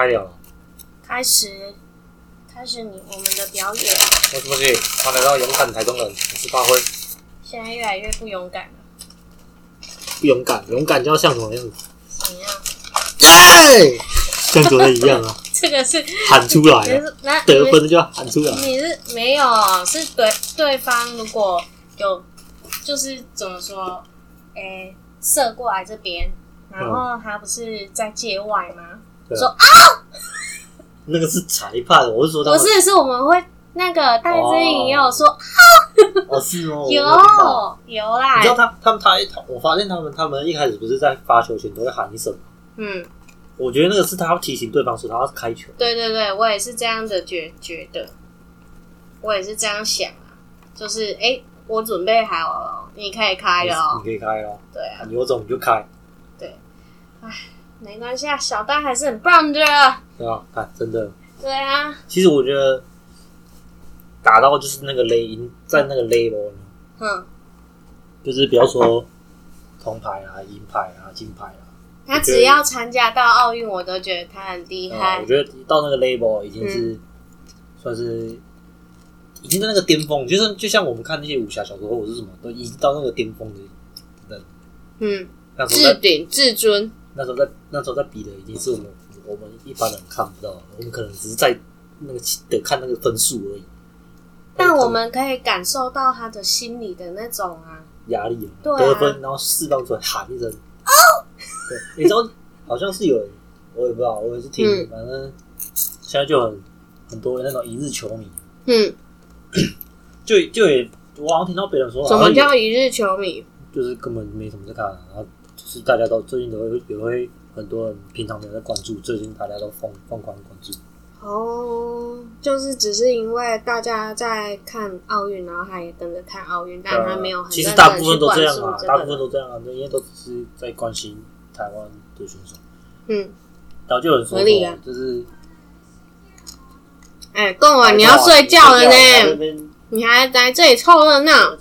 开了了，开始开始你我们的表演，我是不是欢迎来到勇敢台中人？我是发挥，现在越来越不勇敢了，不勇敢，勇敢就要像什么样子？怎样？对！像昨天一样啊，这个是喊出来啊，是那得分就要喊出来。你是没有，是对对方如果有就是怎么说，诶、射过来这边，然后他不是在界外吗？对啊。说啊，那个是裁判，我是说他们不是，是我们会那个戴志颖也有说、哦，是哦，我有有啦。你知，道他他们他他，我发现他们他们一开始不是在发球前都会喊一声吗？嗯，我觉得那个是他要提醒对方说他要开球。对对对，我也是这样的觉觉得，我也是这样想啊，就是哎、诶我准备好了，你可以开了。哦你，可以开了，对啊，你有种你就开，没关系啊，小戴还是很棒的，对吧？看，真的，对啊，其实我觉得打到就是那个雷音在那个 level 呢，哼，就是不要说铜牌啊、银牌啊、金牌啊，他只要参加到奥运，我都觉得他很厉呃害我。觉得到那个 level 已经是、算是已经在那个巅峰，就是就像我们看那些武侠小说或者是什么，都已经到那个巅峰的人。嗯，那时候在置顶至尊，那时候在那时候在比的已经是我们我们一般人看不到，我们可能只是在那个得看那个分数而已。但我们可以感受到他的心里的那种啊，压力啊对啊。得分，然后释放出来喊一声。哦，对，你知道好像是有人，我也不知道，我也是听，嗯。反正现在就很很多那种一日球迷，嗯，就就也我好像听到别人说，什么叫一日球迷？就是根本没什么在看、啊，然后就是大家都最近都会也会很多人平常没有在关注，最近大家都疯疯狂关注，哦，就是只是因为大家在看奥运，然后他也跟着看奥运，但他没有很呃其实大部分都这样啊，大部分。都这样啊，因为都只是在关心台湾的选手。嗯，然后就有人说合理啊就是哎，贡丸你要睡觉了呢，你还来这里凑热闹。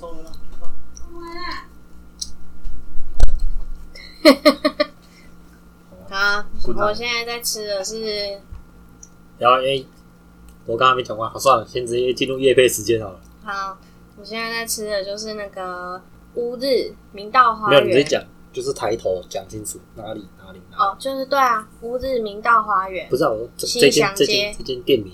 好，我现在在吃的是然后因为我刚刚没讲完，好算了，先直接进入夜配时间好了。好，我现在在吃的就是那个乌日明道花没有，你直接。讲，就是抬头讲清楚哪里哪里哪里。哦，就是对啊，乌日明道花园不。是啊，我说这西这间祥这间这间店名，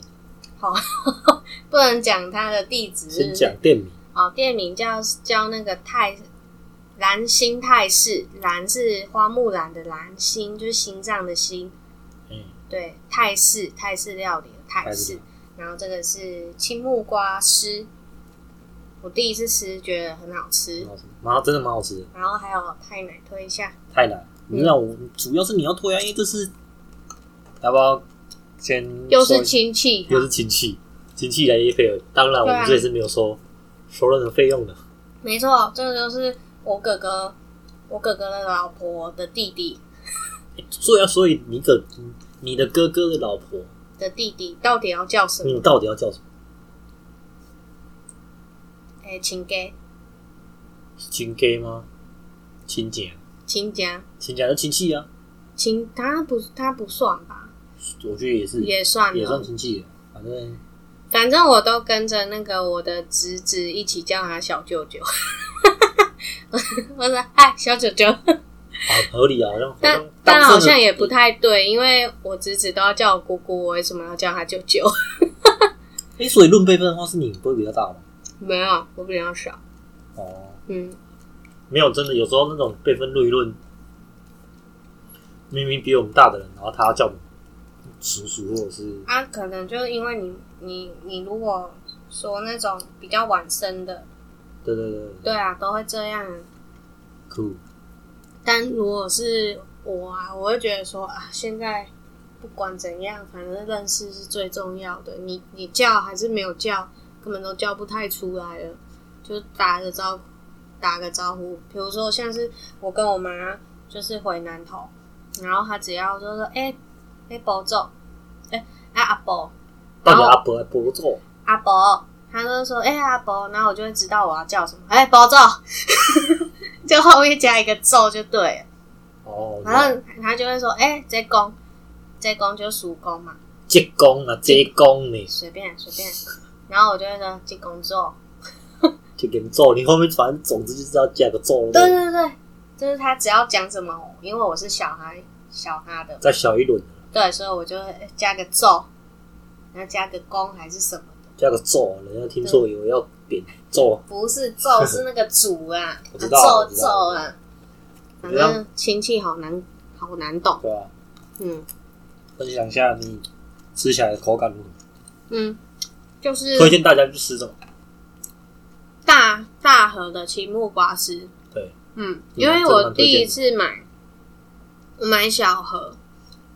好，不能讲它的地址是先不是讲店名。哦，店名叫叫那个泰兰心泰式，兰是花木兰的兰，心就是心脏的心。嗯，对，泰式泰式料理的泰式，然后这个是青木瓜丝，我第一次吃觉得很好吃。蛮，好吃，真的蛮好吃的，然后还有泰奶推一下，太奶。你知道我主要是你要推啊，因为这是要不要先又是亲戚，又是亲戚，亲戚来夜配了，当然我们这里是没有收收任何费用的。没错，这个就是我哥哥，我哥哥的老婆的弟弟所以要，所以你的你的哥哥的老婆，的弟弟到底要叫什么？你到底要叫什么？哎、亲家亲家吗？亲姐，亲家亲家就亲戚啊，亲，他不他不算吧，我觉得也是，也算也算了。亲戚了。反正反正我都跟着那个我的侄子一起叫他小舅舅。我说嗨，小九九，好合理啊，好像好但像但好像也不太对，因为我侄子都要叫我姑姑，我为什么要叫他舅舅？哎，所以论辈分的话，是你不会比较大吗？没有，我比较少。哦，嗯，没有，真的有时候那种辈分论一论，明明比我们大的人，然后他要叫我们叔叔或者是啊，可能就是因为你你你如果说那种比较晚生的，对对对对啊，都会这样。酷，但如果是我啊，我会觉得说啊，现在不管怎样，反正认识是最重要的。你你叫还是没有叫，根本都叫不太出来了，就打个招打个招呼。比如说像是我跟我妈就是回南头，然后她只要就说哎哎伯走，哎哎阿伯，阿伯还伯做？阿伯，他就说：“哎、阿伯。”然后我就会知道我要叫什么。哎、伯咒，就后面加一个咒就对了。哦，然后他就会说：“哎、这公，这公就属公嘛，这公啊，这公呢，随便随便。然后我就会说这公咒，就给你做，你后面反正总之就是要加个咒，对对对，就是他只要讲什么，因为我是小孩小他的，再小一轮，对，所以我就会加个咒，然后加个公还是什么的，加个做，人家听错以为要扁做，不是 咒，是那个主啊，我知道我咒咒啊，反正亲戚好难好难懂，对啊？嗯。分享一下你吃起来的口感如何？嗯，就是推荐大家去吃这种？大大盒的青木瓜丝，对，嗯，嗯因为我第一次买，我买小盒，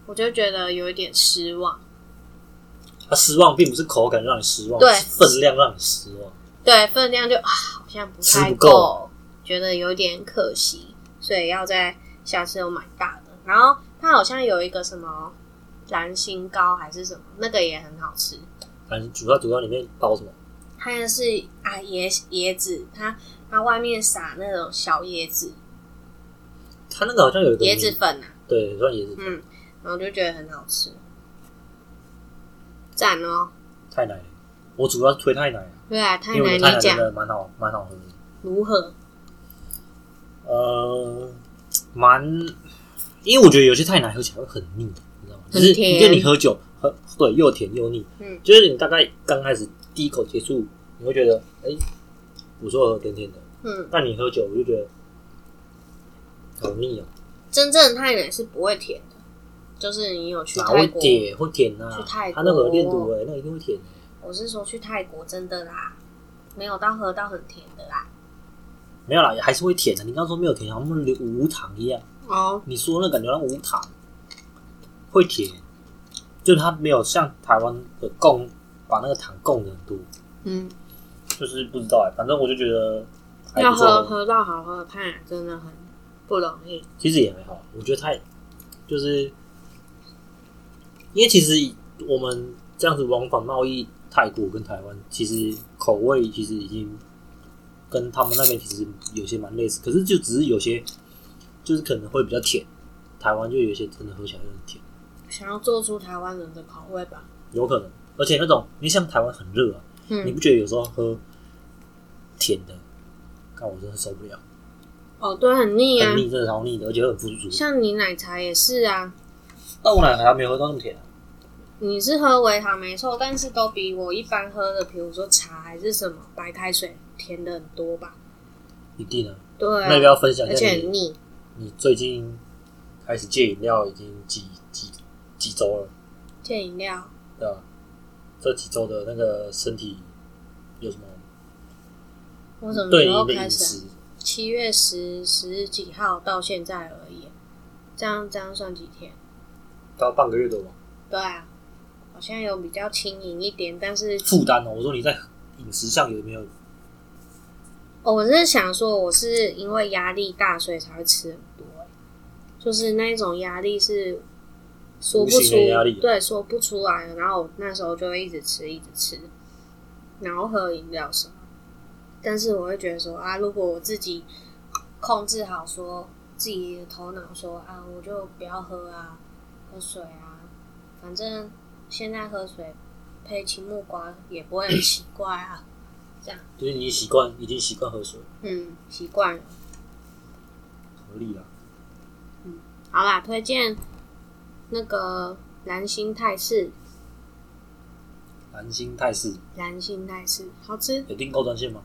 我就觉得有一点失望。它失望并不是口感让你失望，对是分量让你失望。对，分量就啊，好像不太够觉得有点可惜，所以要在下次又买大的。然后它好像有一个什么蓝心糕还是什么，那个也很好吃。反正主要主要里面包什么？它那是啊椰椰子，它它外面撒那种小椰子它那个好像有一个椰子，粉啊，对，算椰子粉，嗯，然后就觉得很好吃，赞哦！太奶。我主要是推太奶啊，对啊，太因为太奶真的蛮好，蛮好喝的。如何？呃，蛮，因为我觉得有些太奶喝起来会很腻，你知道吗？就是你觉得你喝酒喝对又甜又腻，嗯就是你大概刚开始第一口接触，你会觉得哎，不错甜甜的，嗯，但你喝酒我就觉得好腻哦，真正的太奶是不会甜的，就是你有去哪会泰国，甜会甜呐、去泰国他那个有炼乳哎，那一定会甜的。我是说去泰国真的啦，没有到喝到很甜的啦。没有啦，还是会甜的。你刚刚说没有甜，好像无糖一样。哦，你说那感觉像无糖，会甜，就是它没有像台湾的供把那个糖供的很多，嗯，就是不知道哎、反正我就觉得还要不错喝喝到好喝的太真的很不容易。其实也还好，我觉得太就是，因为其实我们这样子往返贸易泰国跟台湾，其实口味其实已经跟他们那边其实有些蛮类似，可是就只是有些就是可能会比较甜，台湾就有些真的喝起来有点甜，想要做出台湾人的口味吧？有可能，而且那种你像台湾很热啊，你嗯，不觉得有时候喝甜的，看我真的受不了，哦，对，很腻啊很。腻，真的超腻的，而且很不舒服。像你奶茶也是啊，但我奶茶没有喝到那么甜啊。你是喝微糖没错，但是都比我一般喝的，比如说茶还是什么白开水甜的很多吧？一定啊，对那要不啊，要分享一而下你且很腻。你最近开始戒饮料已经几几几周了，戒饮料，对啊？这几周的那个身体有什么我什么时对你的候开始？七月十十几号到现在而已，这样这样算几天？到半个月多吧？对啊，好像有比较轻盈一点，但是负担哦，我说你在饮食上有没有？哦我是想说，我是因为压力大，所以才会吃很多、欸就是那种压力是说不无出压力，对，说不出来的。然后我那时候就会一直吃，一直吃，然后喝饮料什么。但是我会觉得说啊，如果我自己控制好说自己的头脑说啊，我就不要喝啊，喝水啊，反正现在喝水配青木瓜也不会很奇怪啊。这样，就是你习惯已经习惯喝水，嗯，习惯了。合理啦。好啦，推荐那个蓝星泰式，蓝星泰式蓝星泰式好吃。有订购专线吗？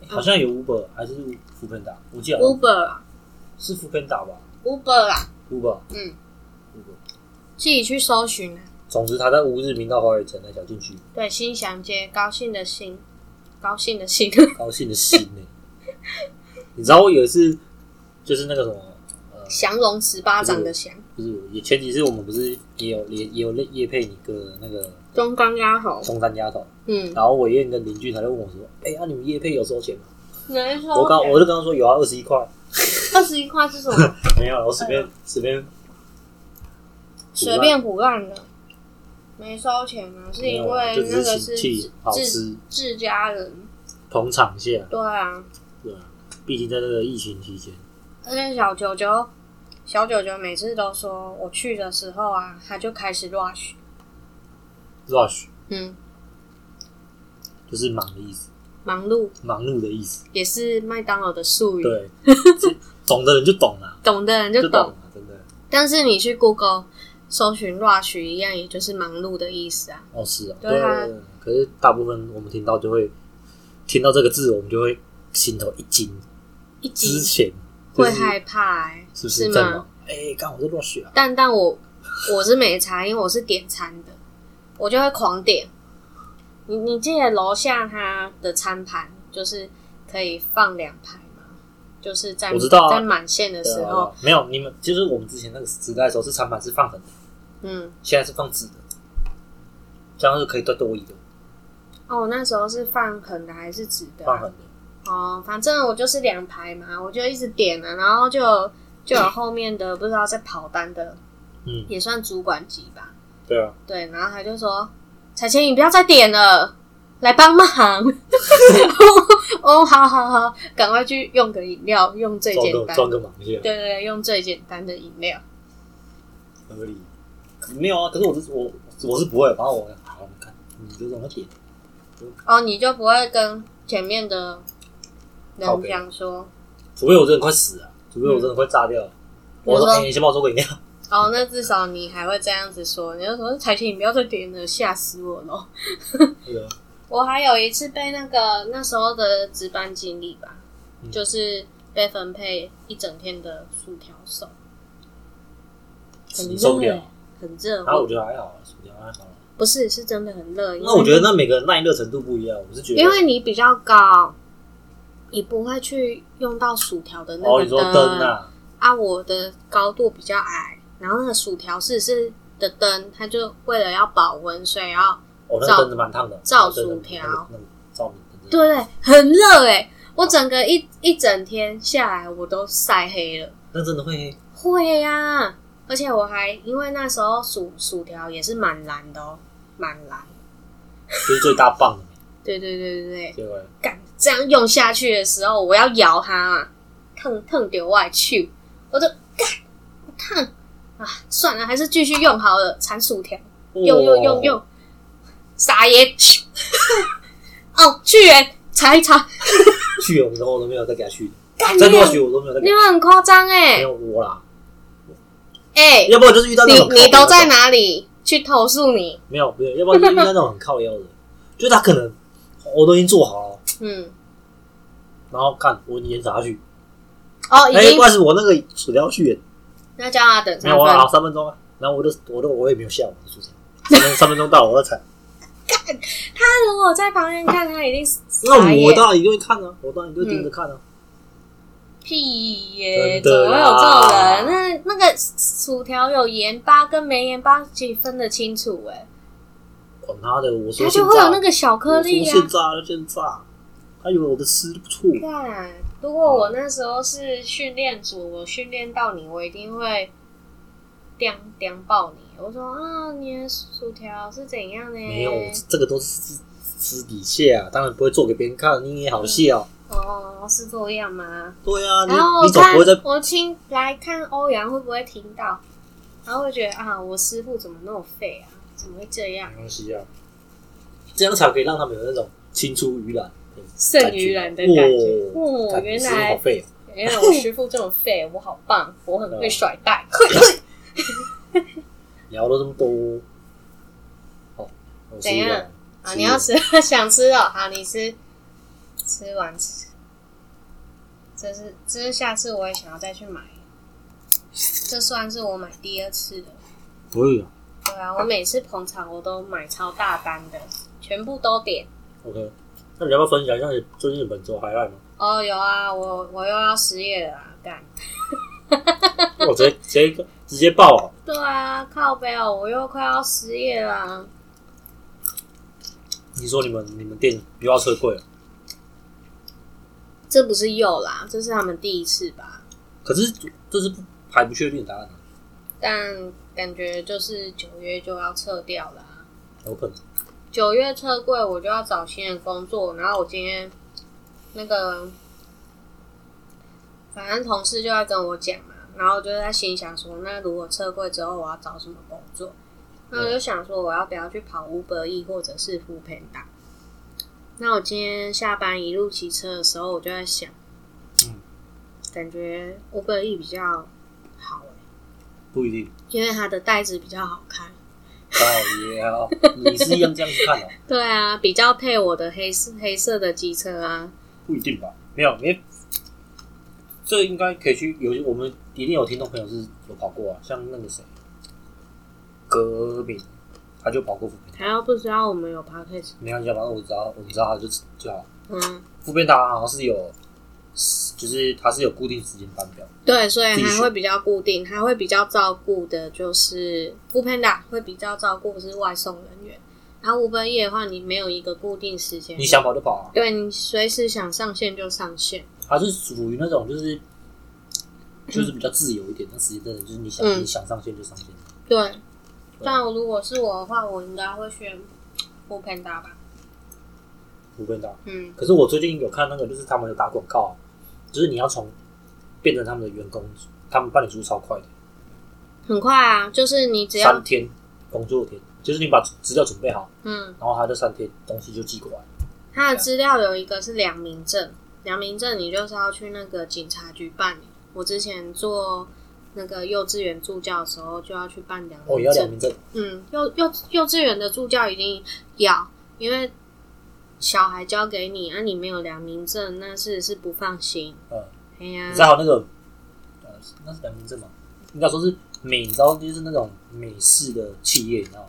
诶好像有 Uber 还是福片达，我记得 Uber 啊是福片达吧，Uber 啊，？Uber 嗯。自己去搜寻啊。总之，他在乌日明道华尔城那条进去，对，新祥街，高兴的兴，高兴的兴。高兴的心呢。你知道我有一次就是那个什么，呃，降龙十八掌的降，不是也前几次我们不是也有也也有叶配你个那个中钢丫头。中山丫头，嗯，然后伟燕跟邻居他就问我说：“哎、呀、你们叶配有收钱吗没？”错。我刚我就跟他说有啊，二十一块。二十一块是什么？没有，我随便随便随便胡乱的，没收钱啊，是因为那个是自吃，自家人。捧场一下，对啊，对啊，毕竟在这个疫情期间，而且小九九小九九每次都说我去的时候啊，他就开始 rush，rush 嗯，就是忙的意思，忙碌忙碌的意思。也是麦当劳的术语，对，懂的人就懂了，懂的人就懂。就懂了，真的。但是你去 Google 搜寻 rush 一样，也就是忙碌的意思啊。哦，是啊，对啊。可是大部分我们听到就会听到这个字，我们就会心头一惊。一之急前就是会害怕、欸，是不是吗在忙？？哎，刚我在 rush 啊，但但我我是没差，因为我是点餐的，我就会狂点。你你记得楼下它的餐盘就是可以放两排吗？就是在我知道啊在满线的时候，没有你们，就是我们之前那个时代的时候是餐盘是放横的，嗯，现在是放直的，这样是可以多多一个哦，我那时候是放横的还是直的啊、放横的。哦，反正我就是两排嘛，我就一直点了，然后就有就有后面的 不知道在跑单的，嗯，也算主管级吧，对啊，对，然后他就说：“彩琴，你不要再点了，来帮忙。” 哦，好好好，赶快去用个饮料，用最装简单，个装个忙一下，对对对，用最简单的饮料。合理。没有啊，可是我是我我是不会，然后我好，你看你就让他点，哦，你就不会跟前面的人讲说，除非我真的快死了，除非我真的快炸掉了。我说，哎，你先帮我做个饮料。哦，那至少你还会这样子说，你就说彩琴，你不要再点了，吓死我了。对啊，我还有一次被那个那时候的值班经理吧，嗯。就是被分配一整天的薯条手，很你受不了很热。然后我觉得还好啊，薯条还好啊。不是是真的很热，因为那我觉得那每个人耐热程度不一样，我是觉得，因为你比较高，你不会去用到薯条的那哦，个灯啊，啊，我的高度比较矮，然后那个薯条是是的灯，它就为了要保温，所以要哦，那灯子蛮烫的，照薯条照明灯子，对对，很热哎、我整个一一整天下来，我都晒黑了。那真的会黑。会呀、而且我还因为那时候薯薯条也是蛮蓝的哦，蛮蓝。就是最大棒的，对对对对对，结果干这样用下去的时候，我要摇它啊，烫烫丢外去，我就干烫啊，算了，还是继续用好了，铲薯条，用用用用，撒盐，咻 哦，去源查一查，去了之后我都没有再给他去，干再多去我都没有再给你们很夸张没哎有我啦，哎，要不然就是遇到那种你你都在？哪里去投诉你？没有没有，要不然就是遇到那种很靠腰的，就是他可能我都已经做好了，嗯，然后看我盐撒下去，哦，已哎，经不好意思，我那个薯条去了，那叫他等三没有啊。三分钟啊，然后我就我都我也没有下我的薯条，三分三分钟到了我再踩，他如果在旁边看，他一定傻那我当然一定会看啊，我当然就会盯着看啊，屁耶，怎么会有这种啦人？那那个薯条有盐巴跟没盐巴，其实分得清楚哎，管他的，我说它现炸就会有那个小颗粒啊。现炸就现炸，他以为我的吃不错，看，如果我那时候是训练组，我训练到你，我一定会叼叼爆你。我说啊，你的薯条是怎样呢？没有，这个都是私私底下，当然不会做给别人看，你也好笑。哦，是这样吗？对啊，你然后我看你总不会在我听来看欧阳会不会听到，然后会觉得啊，我师傅怎么那么废啊？怎么会这样没？关系啊，这样才可以让他们有那种青出于蓝的剩余人的感觉。哦哦，感觉是好原来原来我师傅这么废，我好棒，我很会甩带。聊了这么多，好，我怎样啊，你要吃想吃哦，好，你吃，吃完吃。这是这是下次我也想要再去买，这算是我买第二次的。不会啊对啊，我每次捧场我都买超大单的，全部都点。，OK，那你要不要分享一下你最近本周还爱吗？哦，有啊，我我又要失业了啊，干。我直接直接直接报啊，对啊，靠背哦，我又快要失业了啊。你说你们你们店又要撤柜了，这不是又啦，这是他们第一次吧？可是这是不还不确定的答案啊，但感觉就是九月就要撤掉啦啊、有可能。九月撤柜，我就要找新的工作。然后我今天那个，反正同事就在跟我讲嘛，然后我就在心想说，那如果撤柜之后，我要找什么工作？那我就想说，我要不要去跑 Uber E 或者是 f o o Panda？那我今天下班一路骑车的时候，我就在想，嗯，感觉 Uber E 比较好欸不一定。因为它的袋子比较好看。哦耶啊！你是一样这样去看哦？对啊，比较配我的黑色黑色的机车啊。不一定吧？没有，因为这应该可以去有我们一定有听众朋友是有跑过啊，像那个谁，革命，他就跑过副边，他要不知道我们有 podcast，没关系啊，反正我知道，我知道他就就好。嗯，副边他好像是有，就是他是有固定时间班表，对，所以自己选还会比较固定，他会比较照顾的，就是 o o Panda 会比较照顾是外送人员，然后 Uber E 的话，你没有一个固定时间，你想跑就跑啊。对你随时想上线就上线，他是属于那种就是就是比较自由一点，那时间真的就是你想、嗯你想上线就上线。对。但如果是我的话，我应该会选 f o o Panda 吧，副边打。嗯，可是我最近有看那个，就是他们有打广告啊，就是你要从变成他们的员工，他们办理速度超快的，很快啊，就是你只要三天工作天，就是你把资料准备好，嗯，然后他这三天东西就寄过来。他的资料有一个是良民证，良民证你就是要去那个警察局办理。我之前做那个幼稚园助教的时候，就要去办良哦。要两名证，嗯，幼幼幼稚园的助教一定要，因为小孩交给你，啊，你没有良民证，那是是不放心。嗯，哎呀、你知道那个呃，那是两民证吗？应该说是美，你知道就是那种美式的企业，你知道吗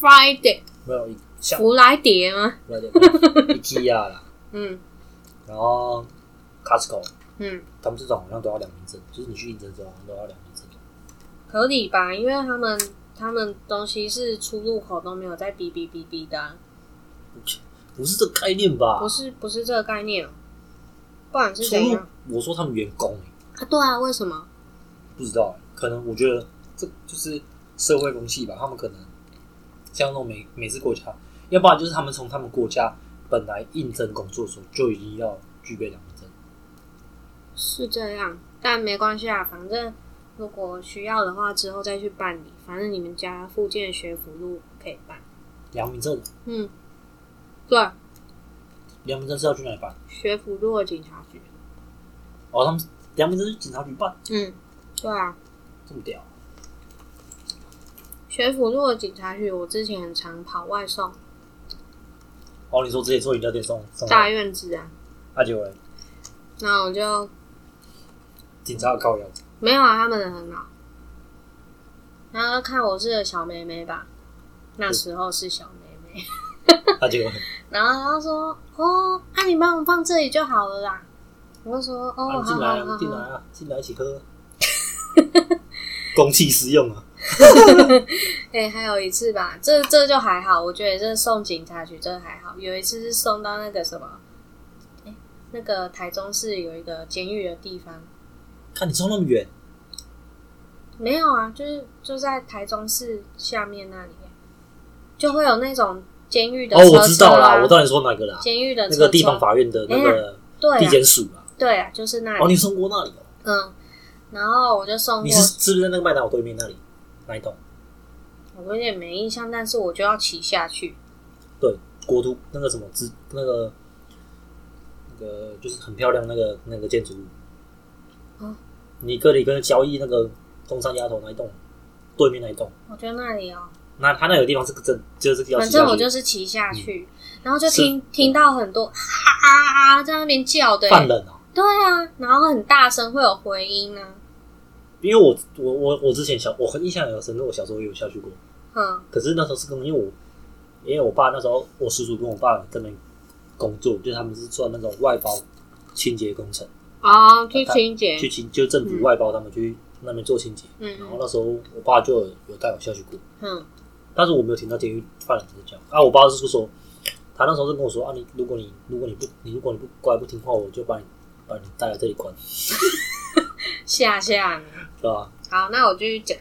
？Friday 没有像福来蝶吗？不要讲 IKEA 啦，嗯然后 Costco，嗯，他们这种好像都要两名证，就是你去应征之后好像都要两名证。合理吧？因为他们他们东西是出入口都没有在哔哔哔哔的啊、不是这个概念吧？不是不是这个概念哦、不然是出入怎样？，我说他们员工、欸、啊，对啊，为什么？不知道、欸，可能我觉得这就是社会风气吧。他们可能像那种美美式国家，要不然就是他们从他们国家本来应征工作的时候就已经要具备两。是这样，但没关系啊，反正如果需要的话，之后再去办理。反正你们家附近的学府路可以办。良民证，嗯，对，良民证是要去哪里办？学府路的警察局。哦，他们良民证是警察局办，嗯，对啊，这么屌。学府路的警察局，我之前很常跑外送，哦，你说直接做饮料店送送大，院子啊，阿九人那我就警察靠腰，没有啊，他们人很好。然后看我是个小妹妹吧，那时候是小妹妹。阿九人然后他说：“哦，那、你帮我放这里就好了啦。”我就说：“哦，进来。进来啊，进来一起喝。公器私用啊，” 哎、还有一次吧，这这就还好，我觉得这送警察局这还好。有一次是送到那个什么，哎、那个台中市有一个监狱的地方，看你冲那么远，没有啊，就是就在台中市下面那里，就会有那种监狱的哦，我知道啦，我知道你说哪个啦，监狱的车那个地方法院的那个对啊，地检署啦。对啊，就是那里。哦，你送过那里哦？嗯，然后我就送过你是是不是在那个麦当劳对面那里那一栋？我有点没印象，但是我就要骑下去。对，国都那个什么之那个那个就是很漂亮那个那个建筑物。哦你哥你跟交易那个东山丫头那一栋对面那一栋，我觉得那里哦，那他那个地方是个真就是要反正我就是骑下去，然后就听嗯。听到很多啊啊啊在那边叫的，犯人哦。对啊，然后很大声，会有回音啊。因为我我我我之前小我很印象很深刻，我小时候也有下去过，嗯。可是那时候是跟因为我因为我爸那时候我叔叔跟我爸在那边工作，就是他们是做那种外包清洁工程，哦，去清洁，去清就政府外包他们去那边做清洁，嗯然后那时候我爸就有有带我下去过，嗯但是我没有听到监狱犯人在讲啊，我爸是说他那时候是跟我说啊，你如果你如果你不你如果你不乖不听话，我就把你把你带来这里关，吓吓你。是吧？好，那我继续讲。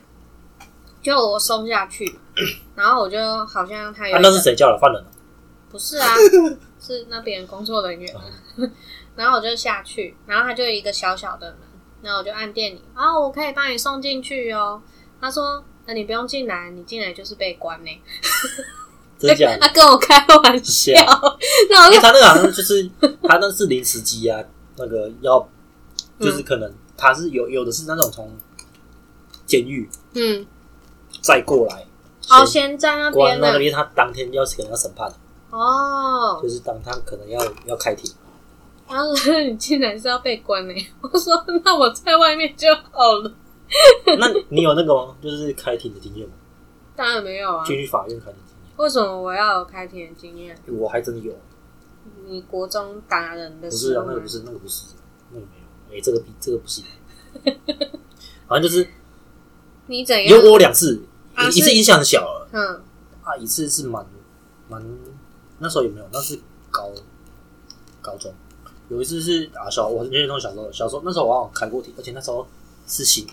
就我送下去，然后我就好像他有啊，那是谁叫的犯人啊？不是啊，是那边工作人员。然后我就下去，然后他就有一个小小的门，然后我就按电铃，啊，我可以帮你送进去哦。他说，那你不用进来，你进来就是被关呢。真假的？他跟我开玩笑那我他那个好像就是他那是临时机啊，那个要就是嗯可能他是有有的是那种从监狱嗯，再过来，好，先先在那边那边，他当天要可能要审判，哦，就是当他可能要要开庭。他说 你竟然是要被关呢。我说那我在外面就好了。那你有那个吗？就是开庭的经验吗？当然没有啊，进去法院开庭经验？为什么我要有开庭的经验？我还真的有，你国中打人的不是啊，那个不是，那个不是，那个没有。哎、这个比这个不是。反正就是你怎样？有我两次，啊一一次影响很小了，嗯啊，一次是蛮蛮那时候有没有？那是高高中，有一次是啊小，我印象中小时候小时候那时候我好像开过庭，而且那时候是新，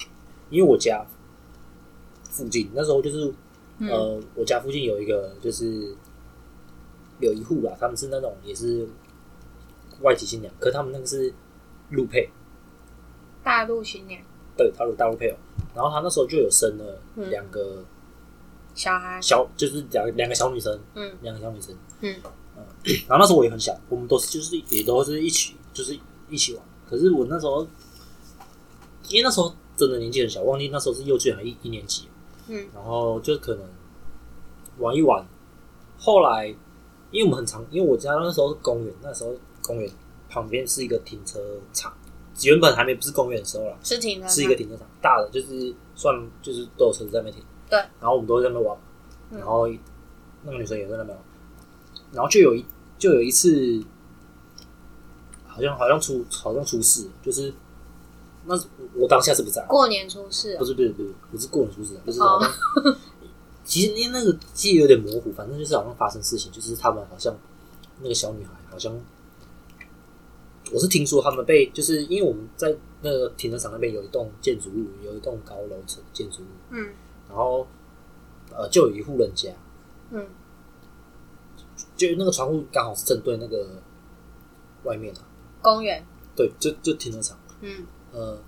因为我家附近那时候就是嗯。呃，我家附近有一个就是有一户啦，他们是那种也是外籍新娘，可是他们那个是陆配，大陆新娘。对，大陆大陆配偶，然后他那时候就有生了嗯。两个小孩，小，就是两两个小女生，嗯。两个小女生，嗯然后那时候我也很小，我们都是就是也都是一起就是一起玩，可是我那时候因为那时候真的年纪很小，忘记那时候是幼稚园还一一年级，嗯然后就可能玩一玩。后来，因为我们很常，因为我家那时候是公园，那时候公园旁边是一个停车场，原本还没不是公园的时候啦，是停的吗，是一个停车场，大的就是算就是都有车子在那边停。对，然后我们都会在那边玩，嗯然后那个女生也在那边玩，然后就有一就有一次，好像好像出好像出事，就是那我当下是不在，过年出事不是不是不是不是过年出事，就是。哦。好像、其实因为那个记忆有点模糊，反正就是好像发生事情，就是他们好像那个小女孩好像，我是听说他们被就是因为我们在那个停车场那边有一栋建筑物，有一栋高楼层建筑物，嗯。然后呃就有一户人家，嗯就那个窗户刚好是正对那个外面啊，公园，对，就就停车场，嗯，呃，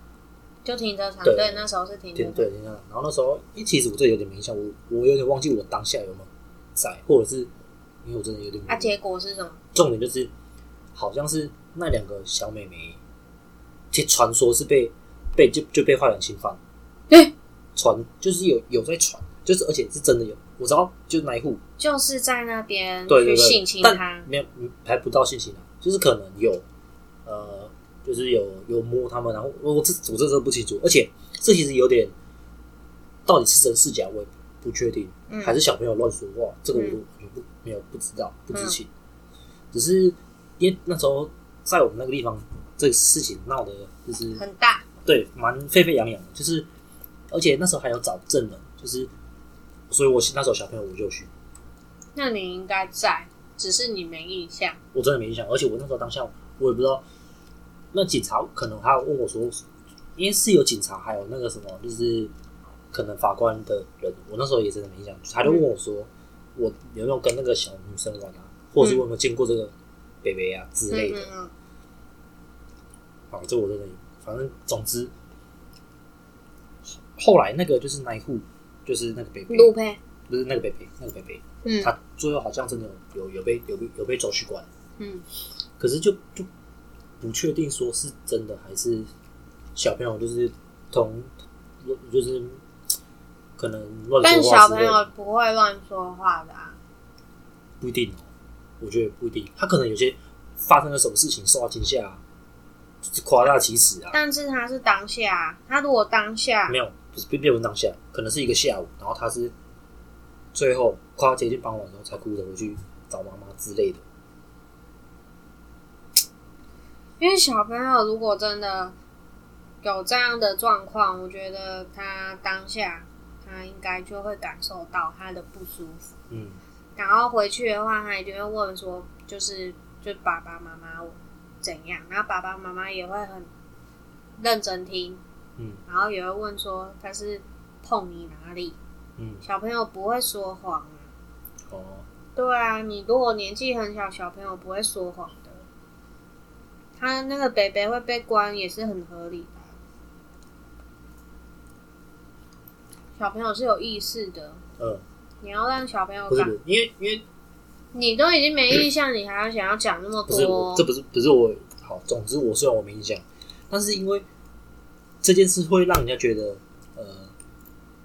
就停车场，对。对，那时候是停车场，对停车场。然后那时候，因为其实我这有点没印象，我我有点忘记我当下有没有在，或者是因为我真的有点啊，结果是什么？重点就是好像是那两个小妹妹，其实传说是被被就就被坏人侵犯，对，传就是有有在传，就是而且是真的有，我知道就是那一户，就是在那边去对对对，性侵他。但，没有嗯还不到性侵啊，就是可能有呃，就是有有摸他们，然后我我这我这真的不清楚，而且这其实有点到底是真是假，我也不确定，嗯。还是小朋友乱说话，这个我都完全不没有不知道不知情，只是因为那时候在我们那个地方，这个事情闹的就是很大，对，蛮沸沸扬扬的，就是而且那时候还有找证人，就是所以我那时候小朋友我就去。那你应该在，只是你没印象。我真的没印象，而且我那时候当下我也不知道，那警察可能还有问我说，因为是有警察，还有那个什么，就是可能法官的人，我那时候也真的没印象，他就问我说，我有没有跟那个小女生玩啊，或者是我有没有见过这个北北啊之类的，嗯嗯啊，这我真的，反正总之，后来那个就是那一户，就是那个北嗯，北，陆配，不是那个北北，那个北北，嗯他最后好像真的有有有被有被有被抓去关。嗯，可是就就不确定说是真的还是小朋友就是同就是可能乱但说话小朋类的，友不会乱说话的啊。不一定哦。我觉得不一定，他可能有些发生了什么事情受到惊吓啊，就是夸大其词啊，但是他是当下，他如果当下没有不是并没有当下，可能是一个下午，然后他是最后快要接近傍晚的时候才哭着回去找妈妈之类的。因为小朋友如果真的有这样的状况，我觉得他当下他应该就会感受到他的不舒服，嗯，然后回去的话，他一定会问说，就是就爸爸妈妈怎样，然后爸爸妈妈也会很认真听，嗯，然后也会问说他是碰你哪里？嗯，小朋友不会说谎啊。哦，对啊，你如果年纪很小，小朋友不会说谎的。他那个北北会被关也是很合理的。小朋友是有意识的。嗯。你要让小朋友不是，因为因为你都已经没印象，你还要想要讲那么多？不是，这不是不是我。好，总之我虽然我没印象，但是因为。这件事会让人家觉得，呃，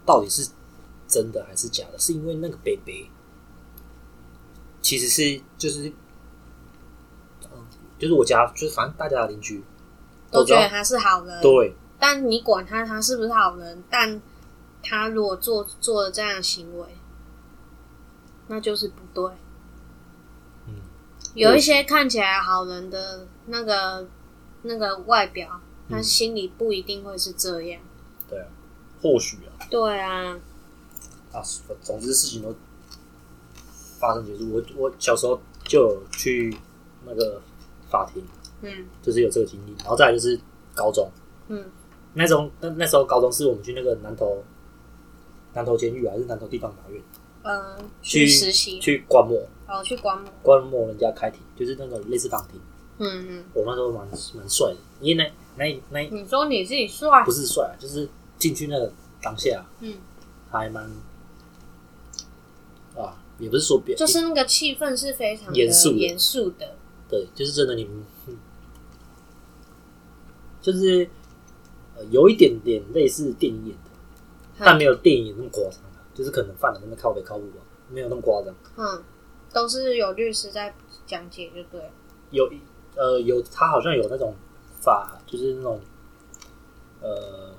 到底是真的还是假的？是因为那个北北其实是就是，嗯，就是我家就是反正大家的邻居都觉得他是好人，对但你管他他是不是好人，但他如果做做了这样的行为，那就是不对。嗯，有一些看起来好人的那个那个外表，他嗯心里不一定会是这样。对啊，或许啊对啊，啊，总之事情都发生结束。我我小时候就有去那个法庭，嗯就是有这个经历，然后再来就是高中。嗯那种那那时候高中是我们去那个南投南投监狱还是南投地方法院嗯，去去实习，去观摩哦，去观摩，观摩人家开庭，就是那种类似法庭。嗯嗯。我那时候蛮蛮帅的，因为那那那你说你自己帅不，是帅啊，就是进去那个当下嗯，还蛮啊，也不是说别就是那个气氛是非常严肃的严肃的，对，就是真的你们，嗯 就是呃有一点点类似电影演的，但没有电影演那么夸张啊，就是可能犯了那么靠北靠路吧，没有那么夸张。嗯，都是有律师在讲解，就对了。有呃有他好像有那种法，就是那种呃，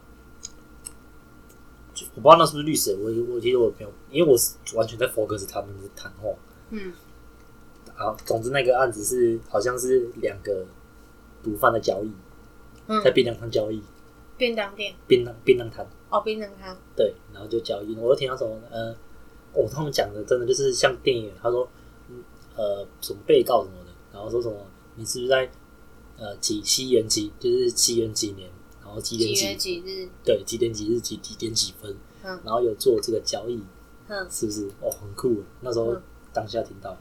就我不知道那是不是律师，我我其实我没有，因为我是完全在 focus 他们的谈话。嗯。好，总之那个案子是好像是两个毒贩的交易，嗯。在，槟榔摊交易，便当店。槟榔槟榔摊。哦，槟榔摊，对，然后就交易，我就听到什么呃，哦，他们讲的真的就是像电影，他说，嗯呃，什么被告什么的，然后说什么你是不是在呃几西元几，就是西元几年，然后几点几月几，日？对，几点几日几几点几分，嗯然后有做这个交易，嗯，是不是？哦，很酷，那时候嗯当下听到，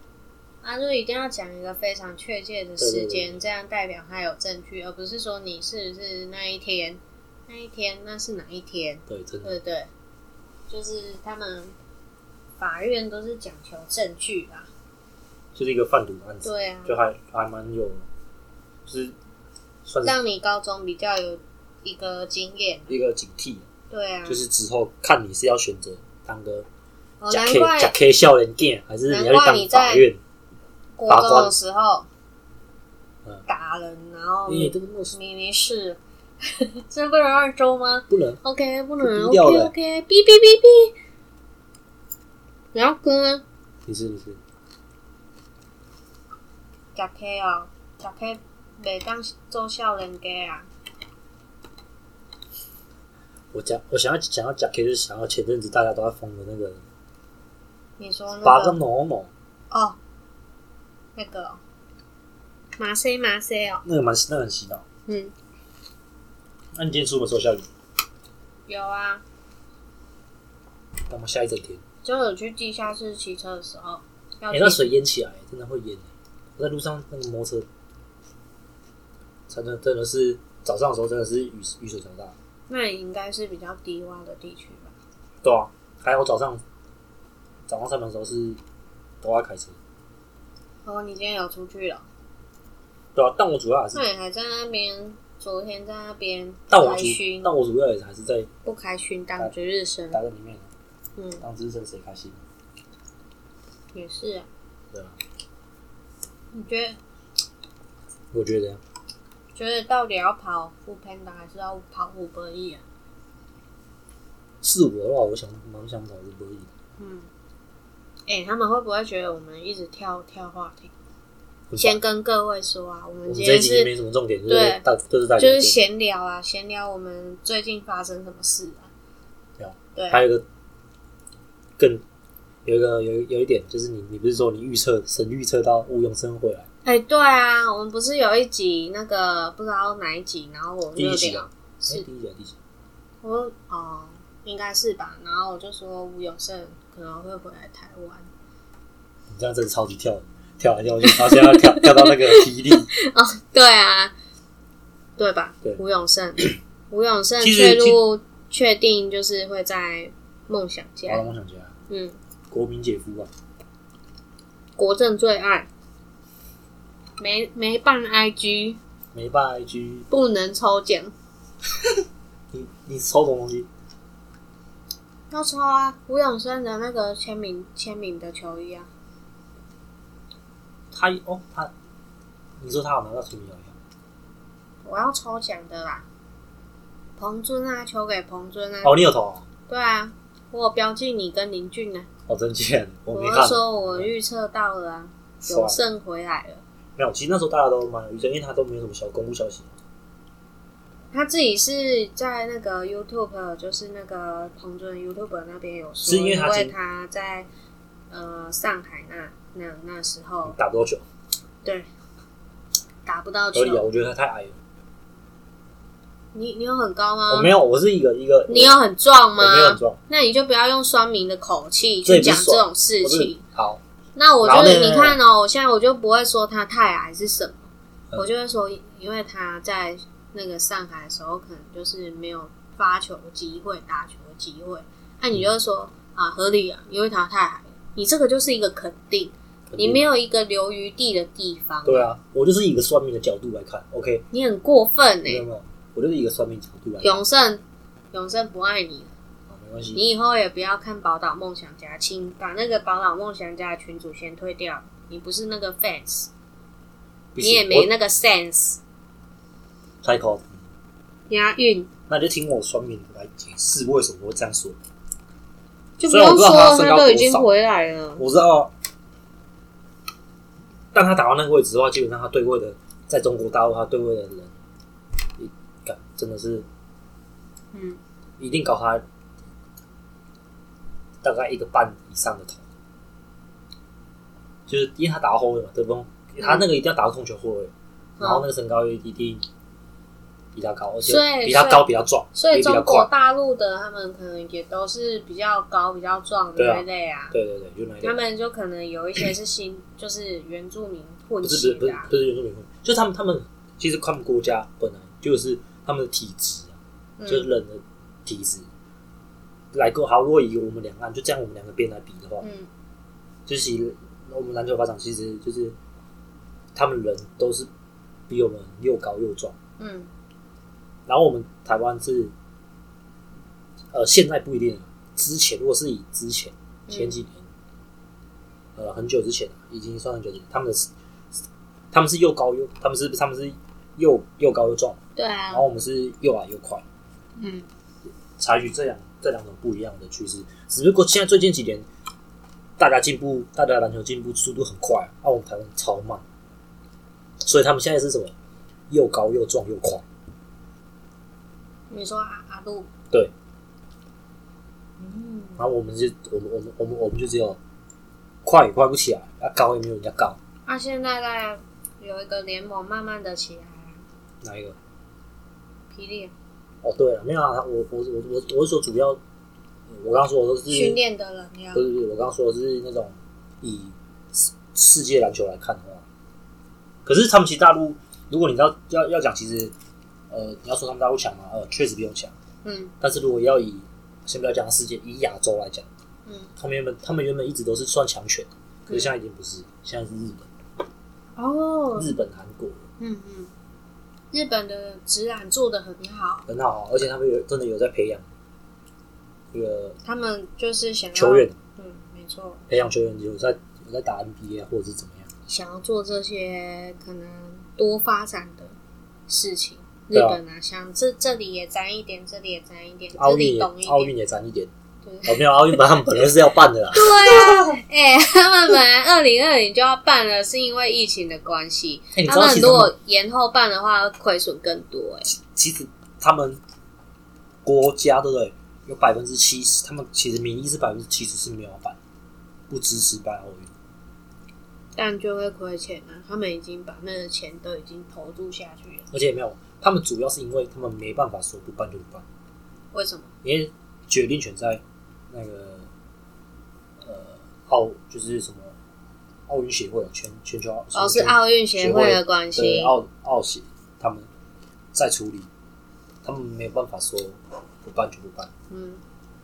啊，就一定要讲一个非常确切的时间，这样代表他有证据，而不是说你是不是那一天，那一天那是哪一天，对，真的，对对？就是他们法院都是讲求证据啦，就是一个贩毒案子，对啊，就还还蛮有，就是算是让你高中比较有一个经验，一个警惕，对啊，就是之后看你是要选择当个哦，假 K 难怪假 K 少年囝，还是你要去当法院？国中的时候嗯打人，然后你这个那是你没事，这不能二周吗不能，？OK，不能这低调，OK 的 OK，哔哔哔哔。然后跟你是你是，假 K 啊，假 K 袂当做少人家啊。我讲我想要想要假 K，就是想要前阵子大家都在疯的那个。你说八个？那个诺诺，哦，那个哦。马塞马塞哦，那个蛮那个很洗脑。嗯，那你今天出门时候下雨？有啊，那么下一整天，就有去地下室骑车的时候，要哎、去那水淹起来，真的会淹、我在路上那个摩托车，真的真的是早上的时候真的是雨雨水超大。那也应该是比较低洼的地区吧？对啊，还有早上早上上班的时候是都在开车。哦，你今天有出去了？对啊，但我主要还是那，你还在那边，昨天在那边但我主开训，但我主要也还是在不开训当值日生，待在里面，嗯，当值日生谁开心？也是啊。对啊，你觉得我觉得觉得到底要跑副 panda 还是要跑五百亿啊？是我的话，我想蛮想跑五百亿。嗯，哎、他们会不会觉得我们一直跳跳话题？先跟各位说啊，我们我们这一集今天是没什么重点，就是对大就是大家就是闲聊啊，闲聊我们最近发生什么事啊？对啊对，还有一个更有一个有有一点就是你你不是说你预测神预测到吴永生回来哎、对啊，我们不是有一集那个不知道哪一集，然后我就聊第一集啊，哎是第一集第一集？我哦，应该是吧。然后我就说吴永胜可能会回来台湾。你这样真的超级跳跳来跳去，然后现在要跳跳到那个霹雳，哦，对啊，对吧？对吴永胜，吴永胜确入确定就是会在梦想家，梦想家，嗯，国民姐夫吧，国政最爱，没没办 IG 没办 IG，不能抽奖，你你抽什么东西？要抽啊！吴永生的那个签名签名的球衣啊，他哦他，你说他有拿到签名要我要抽奖的啦。彭尊啊，球给彭尊啊，哦，你有投啊？对啊，我有标记你跟林俊呢、哦，真贱，我我没看。是说我预测到了啊，永胜回来了。没有，其实那时候大家都蛮有预测，因为他都没有什么小公布消息。他自己是在那个 YouTube，就是那个彭尊 YouTube 那边有说，是因为他今他在呃上海那那那时候打不多久，对打不到球我觉得他太矮了。你你有很高吗？我没有，我是一个一个，你有很壮我没有很吗？壮，那你就不要用酸民的口气去讲这种事情。好，那我就然后呢你看哦，我现在我就不会说他太矮是什么，嗯。我就会说，因为他在那个上海的时候，可能就是没有发球的机会、打球的机会。那你就会说啊，合理啊，因为他太矮，你这个就是一个肯定，你没有一个留余地的地方。对啊，我就是以一个算命的角度来看，OK，你很过分哎、没有没有，我就是以一个算命角度来看，永胜，永胜不爱你没关系。你以后也不要看宝岛梦想家，请把那个宝岛梦想家的群主先退掉。你不是那个 fans，不你也没那个 sense。开口，押韵那就听我算命来解释为什么我会这样说。就不虽然我用说了，不知道他身高他都已经少回来了。我知道，但他打到那个位置的话，基本上他对位的，在中国大陆他对位的人，一干真的是嗯，一定搞他大概一个半以上的头，就是因为他打到后卫嘛，对不对？他那个一定要打到控球后卫，然后那个身高又一定比他高，而且比他高比较壮，所以比较中国。大陆的他们可能也都是比较高、比较壮的那一类啊。对对对，就那一类他们就可能有一些是新，就是原住民混不是血的、啊。不是不是原住民混，就他们他们其实他们国家本来就是他们的体质啊，就是嗯人的体质来够好。如果以我们两岸就这样我们两个边来比的话，嗯就是以我们篮球发展，其实就是他们人都是比我们又高又壮。嗯然后我们台湾是，呃，现在不一定。之前如果是以之前前几年，呃，很久之前已经算很久之前，他们的他们是又高又，他们是他们是又又高又壮，对啊然后，我们是又矮又快，嗯采取这两这两种不一样的趋势。只不过现在最近几年，大家进步，大家篮球进步速度很快，啊，我们台湾超慢，所以他们现在是什么？又高又壮又快。你说阿阿杜，对，嗯，然后我们就我们我们我们我们就只有快也快不起来，啊高也没有人家高，那、现在在有一个联盟慢慢的起来了，哪一个？霹雳哦，对了，没有啊，我我我我我是说主要，我刚刚说的都是训练的人要不是不是，我刚刚说的是那种以世世界篮球来看的话，可是他们其实大陆，如果你要要要讲，其实呃，你要说他们大陆强嘛，呃，确实比我强，嗯。但是如果要以先不要讲世界，以亚洲来讲，嗯。他们原本他们原本一直都是算强权，可是现在已经不是，现在是日本、哦，日本、韩国。嗯嗯，日本的职篮做的很好，很好，而且他们有真的有在培养这个他们就是想要球员，嗯，没错，培养球员有在有在打 NBA 啊，或者是怎么样。想要做这些可能多发展的事情。日本啊，想这这里也沾一点，这里也沾一点，这奥运也里懂一点。奥运也沾一点，没有奥运，本来他们本来是要办的啦，对啊，哎、他们本来二零二零就要办了，是因为疫情的关系。他们如果延后办的话，亏损更多、哎，其实他们国家对不对？有百分之七十，他们其实民意是百分之七十是没有办，不支持办奥运。但就会亏钱啊。他们已经把那个钱都已经投注下去了，而且没有，他们主要是因为他们没办法说不办就不办，为什么？因为决定权在那个呃奥就是什么奥运协会全全球奥哦，是奥运协会的关系。奥奥协他们在处理，他们没有办法说不办就不办。嗯，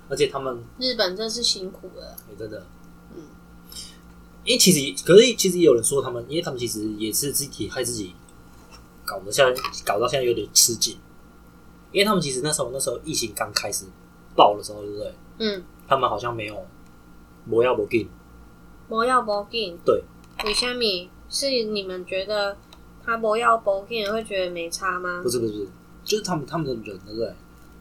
而且他们日本真是辛苦了。也真的，嗯，因为其实可是其实也有人说他们，因为他们其实也是自己害自己搞得现在搞到现在有点吃紧，因为他们其实那时候那时候疫情刚开始爆的时候，对不对？嗯，他们好像没有不要不进，不要不进，对，为什么？是你们觉得他不要不进会觉得没差吗？不？是不是不是，就是他们他们的人，对不对？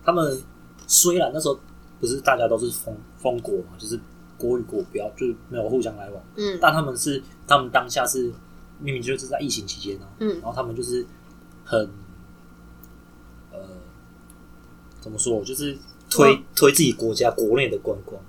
他们虽然那时候不是大家都是封封国嘛，就是国与国不要就是没有互相来往，嗯。但他们是他们当下是明明就是在疫情期间呢、嗯。然后他们就是很呃怎么说，就是推推自己国家国内的观光，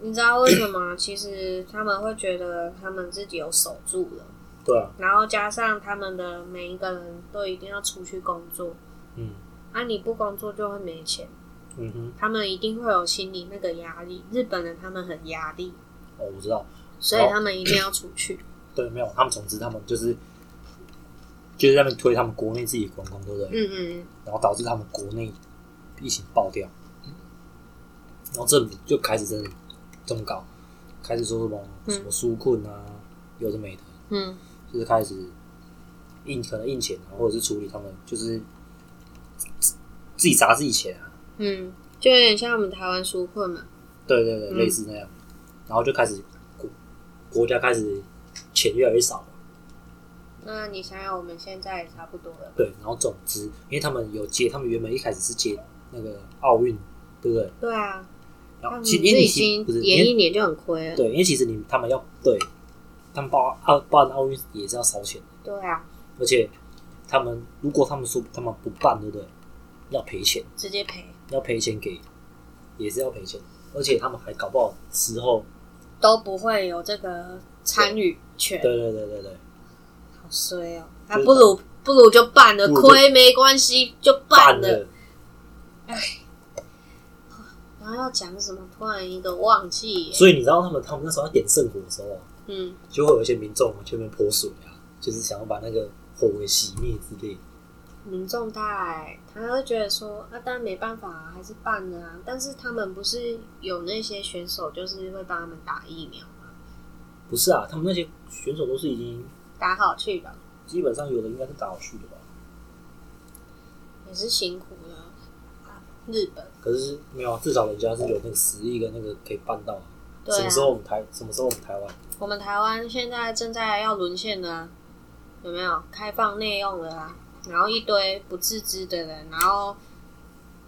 你知道为什么吗？其实他们会觉得他们自己有守住了，对啊，然后加上他们的每一个人都一定要出去工作，嗯。啊，你不工作就会没钱，嗯哼，他们一定会有心理那个压力。日本人他们很压力，哦，我知道，所以他们一定要出去。对，没有，他们总之他们就是就是在那边推他们国内自己的观光，对不对？嗯嗯。然后导致他们国内疫情爆掉，然后政府就开始真的这么搞，开始说什么嗯什么纾困啊，有的没的，嗯就是开始印可能印钱啊，或者是处理他们就是自自己砸自己钱啊，嗯，就有点像我们台湾纾困嘛。对对对，嗯类似那样，然后就开始国国家开始钱越来越少了。那你想想，我们现在也差不多了。对，然后总之，因为他们有接，他们原本一开始是接那个奥运，对不对？对啊，然后其实因为你已经演一年就很亏了。对，因为其实你他们要对，他们报奥办奥运也是要烧钱的，对啊，而且他们如果他们说他们不办，对不对？要赔钱，直接赔要赔钱给，也是要赔钱，而且他们还搞不好之后，都不会有这个参与权，对对对对对，好衰哦。那就是不如不如就办了，亏没关系，就办了。了，然后要讲什么？突然一个忘记耶。所以你知道他们他们那时候要点圣火的时候啊，嗯，就会有一些民众啊去那边泼水啊，就是想要把那个火给熄灭之类的。民众带他会觉得说，啊，但没办法、啊，还是办了啊。但是他们不是有那些选手，就是会帮他们打疫苗吗？不是啊，他们那些选手都是已经打好去的，基本上有的应该是打好去的吧，也是辛苦日本，可是没有啊，至少人家是有那个实力跟那个可以办到啊。对啊。什么时候我们台什么时候我们台湾？我们台湾现在正在要沦陷了、啊，有没有？开放内用了啊？然后一堆不自知的人，然后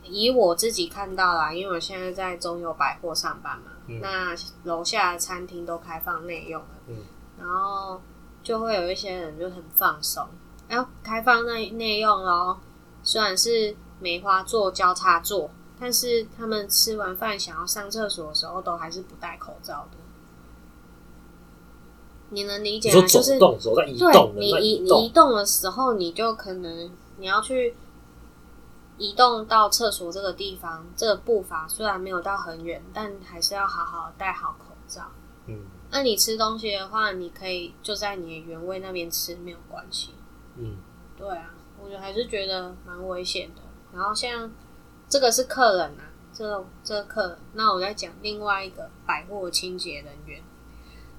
以我自己看到啦，因为我现在在中友百货上班嘛，嗯。那楼下的餐厅都开放内用了，嗯。然后就会有一些人就很放松，然后开放内内用哦，虽然是梅花座交叉座，但是他们吃完饭想要上厕所的时候，都还是不戴口罩的。你能理解吗？就是对动，你移你移动，动的时候，你就可能你要去移动到厕所这个地方，这个步伐虽然没有到很远，但还是要好好戴好口罩。嗯那你吃东西的话，你可以就在你的原位那边吃，没有关系。嗯对啊，我觉得还是觉得蛮危险的。然后像这个是客人啊，这个这个客人，那我再讲另外一个百货清洁人员。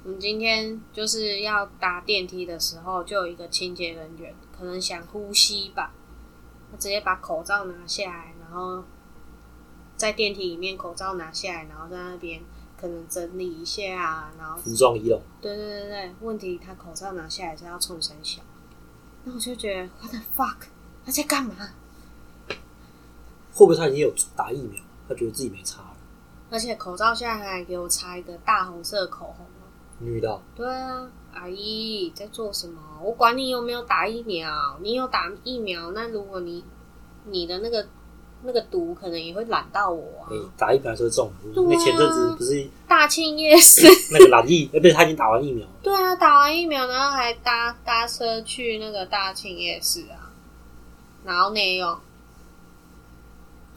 我们今天就是要搭电梯的时候，就有一个清洁人员可能想呼吸吧，他直接把口罩拿下来，然后在电梯里面口罩拿下来，然后在那边可能整理一下啊，然后服装仪容，对对对对，问题他口罩拿下来是要冲声小，那我就觉得 what the fuck，他在干嘛？会不会他已经有打疫苗，他觉得自己没差了？而且口罩现在还给我擦一个大红色口红哦。你遇到对啊，阿姨在做什么？我管你有没有打疫苗，你有打疫苗，那如果你你的那个那个毒可能也会染到我啊哎、。打疫苗就是中，对啊那前阵子不是大庆夜市，那个染疫，哎、不是他已经打完疫苗了，对啊，打完疫苗然后还搭搭车去那个大庆夜市啊，然后内用，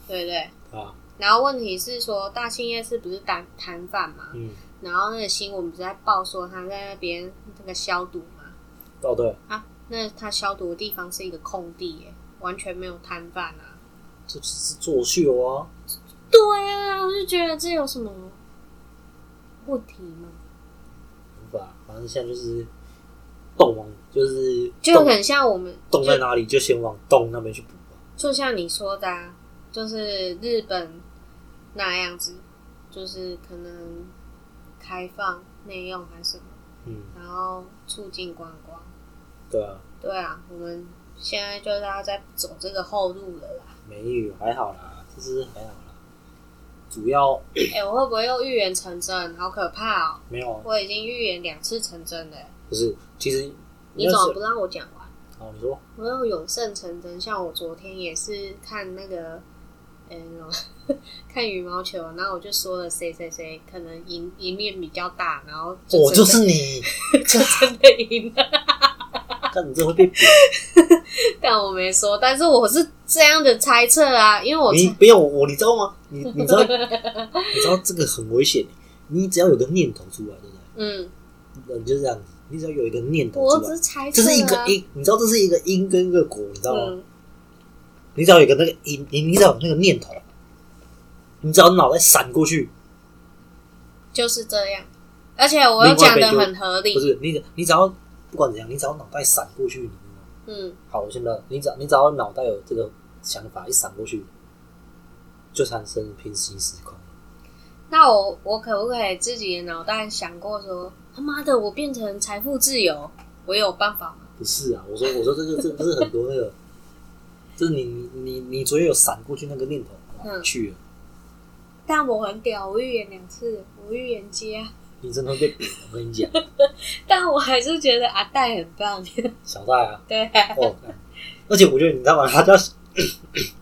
对不对？啊，然后问题是说，大庆夜市不是摊摊贩嘛？嗯，然后那个新闻不是在报说他在那边那个消毒嘛？哦对，啊，那他消毒的地方是一个空地耶，完全没有摊贩啊。这只是作秀啊，对啊，我就觉得这有什么问题吗？无法，反正现在就是动往，就是就很像我们动在哪里就先往动那边去补吧。就像你说的、啊，就是日本那样子，就是可能开放内用还是什么，嗯，然后促进观光。对啊，对啊，我们现在就是要在走这个后路了啦。没有还好啦，这是还好啦。主要哎、我会不会又预言成真？好可怕哦！没有啊，我已经预言两次成真了。不是，其实你怎么不让我讲完？好，你说我有永胜成真，像我昨天也是看那个，嗯、看羽毛球，然后我就说了谁谁谁可能赢赢面比较大，然后我就是你，就真的赢了，看你这会被扁，但我没说，但是我是这样的猜测啊，因为我你不要我，你知道吗？你你知道你知道这个很危险，你只要有个念头出来，对不对？嗯，人就是这样子，你只要有一个念头我只出来，是猜测、啊，这是一个因，你知道这是一个因跟一个果，你知道吗？嗯，你只要有个那个因，你你只要有那个念头，你只要脑袋闪过去，就是这样，而且我又讲的很合理不，是你只你只要不管怎样，你只要脑袋闪过去，你？嗯，好，我现在你只要你只要脑袋有这个想法一闪过去，就产生平行时空。那我我可不可以自己的脑袋想过说，他妈的，我变成财富自由，我有办法吗？不是啊，我说我说这个这不是很多那个，就是你你你你昨天有闪过去那个念头，嗯去了，但我很屌，我预言两次，我预言家，你真的会被扁的。我跟你讲，但我还是觉得阿戴很棒。小戴啊，对，哦，干而且我觉得你知道吗？他叫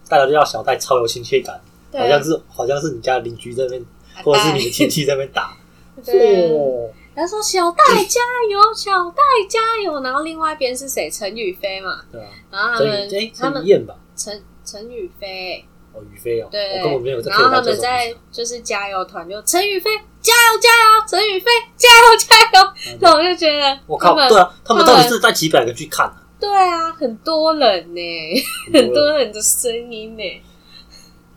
大家都叫小戴，超有亲切感，对好像是好像是你家邻居这边，阿或者是你的亲戚在那边打。对，哦，他说小戴加油，小戴加油，然后另外一边是谁？陈宇飞嘛，对啊，然后他们他们燕吧，陈陈宇飞，哦，宇飞哦，对，我根本没有在然后他们在就是加油团，就陈宇飞加油加油，陈宇飞加油加油，那我就觉得我靠，对啊，他们到底是带几百个去看啊？对啊，很多人呢，很多人。的声音呢。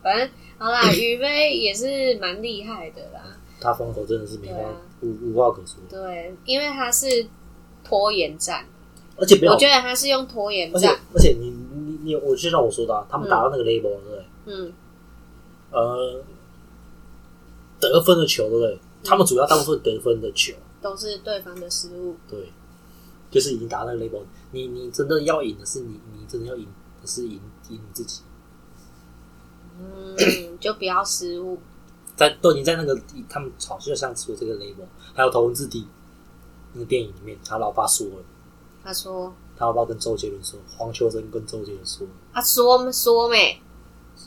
反正好啦，宇飞也是蛮厉害的啦。他风头真的是没话对啊无无话可说，对，因为他是拖延战，而且我，觉得他是用拖延而且战。而且你你你，我就像我说的啊，他们打到那个 label 对不对？嗯呃，得分的球对不对？他们主要大部分得分的球，都是对方的失误。对，就是已经打到那个 label，你你真的要赢的是你，你真的要赢的是赢赢你自己，嗯，就不要失误。在都已经在那个他们好就像说这个 label，还有头文字 D 那个电影里面，他老爸说了，他说他老爸跟周杰伦说，黄秋生跟周杰伦说，他，说说没？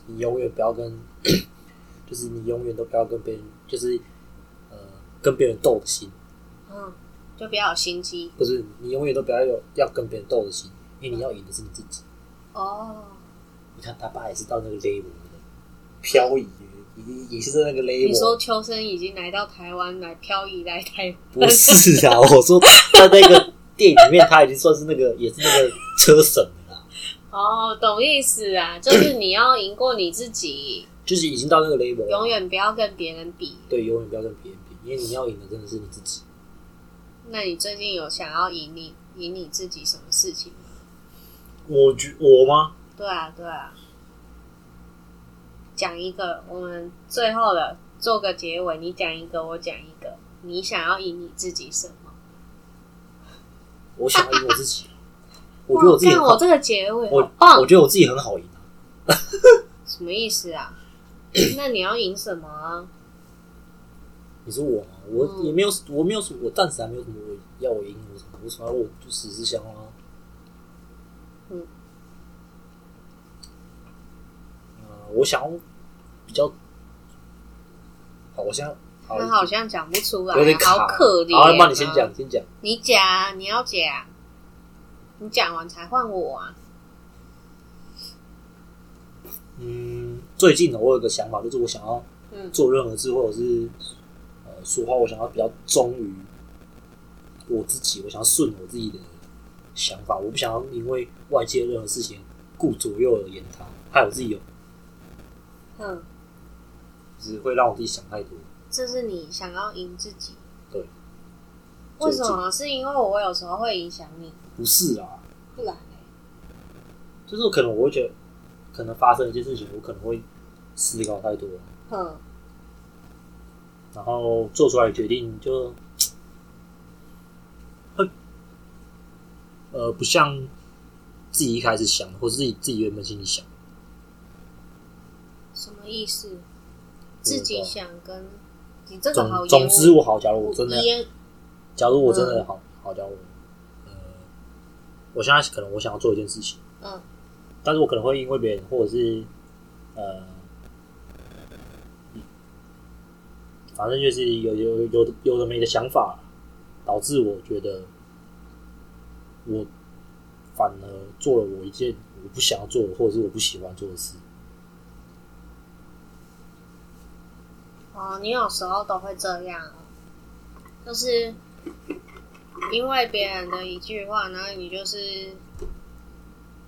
你永远不要跟，就是你永远都不要跟别人，就是呃跟别人斗的心，嗯，就不要有心机不是你永远都不要有要跟别人斗的心，因为你要赢的是你自己。哦。你看他爸也是到那个 level 的漂移，也也是在那个你说。秋生已经来到台湾来漂移来台不是啊，我说在那个电影里面，他已经算是那个也是那个车神了啦，哦，懂意思啊，就是你要赢过你自己，就是已经到那个 level，了永远不要跟别人比。对，永远不要跟别人比，因为你要赢的真的是你自己。那你最近有想要赢你赢你自己什么事情吗？我觉我吗？对啊，对啊，讲一个，我们最后的做个结尾，你讲一个，我讲一个，你想要赢你自己什么？我想要赢我自己，我觉得我自己很好，我这个结尾棒我，觉得我自己很好赢啊。什么意思啊？那你要赢什么啊？你说我吗？我嗯也没有，我没有我暂时还没有什么要我赢我什么，为什么要我就只是想啊？嗯，呃，我想要比较，好，我现在好他好像讲不出来有点，卡，好可怜、好，那你先讲，，先讲。你讲，你要讲，你讲完才换我啊。嗯，最近呢，我有个想法，就是我想要嗯。做任何事，或者是呃说话，我想要比较忠于我自己，我想要顺我自己的想法，我不想要因为外界任何事情顾左右而言他，害我自己有嗯，只会让我自己想太多。这是你想要赢自己。对。为什么？是因为我有时候会影响你？不是啊，不然就是可能我会觉得，可能发生一件事情，我可能会思考太多，嗯，然后做出来的决定就会呃不像自己一开始想，或是自己自己原本心里想。什么意思？自己想跟你这个好总总之我好，假如我我真的，假如我真的好好，假如我呃，我现在可能我想要做一件事情，嗯。但是我可能会因为别人或者是呃，反正就是有有有的有的没的想法，导致我觉得我反而做了我一件我不想要做或者是我不喜欢做的事。哦，你有时候都会这样。哦，就是因为别人的一句话，然后你就是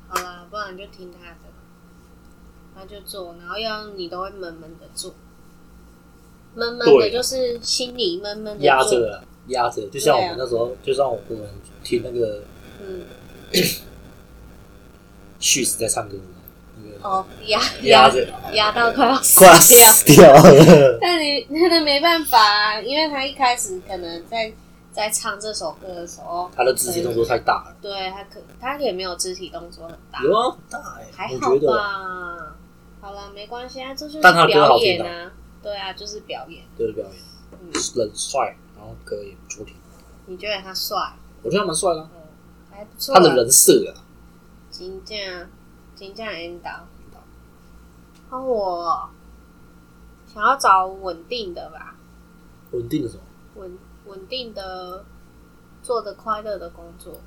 好了，不然就听他的，他就做，然后要你都会闷闷的做，闷闷的对就是心里闷闷的压做，着啊压着，就像我们那时候，就像我们听那个嗯，旭子在唱歌，那个哦，压压着压到快要死快要掉。死掉了。但你 那个没办法、啊，因为他一开始可能在在唱这首歌的时候，他的肢体动作太大了，对他可他也没有肢体动作很大，有大哎、还好吧。好了，没关系啊，这就是表演啊。对啊，就是表演。就是表演，嗯，人帅，然后歌也不错听，你觉得他帅？我觉得他蛮帅的啊、嗯，还不错啊。他的人设啊，金价金价引导。那我想要找稳定的吧，稳定的什么，稳稳定的做的快乐的工作。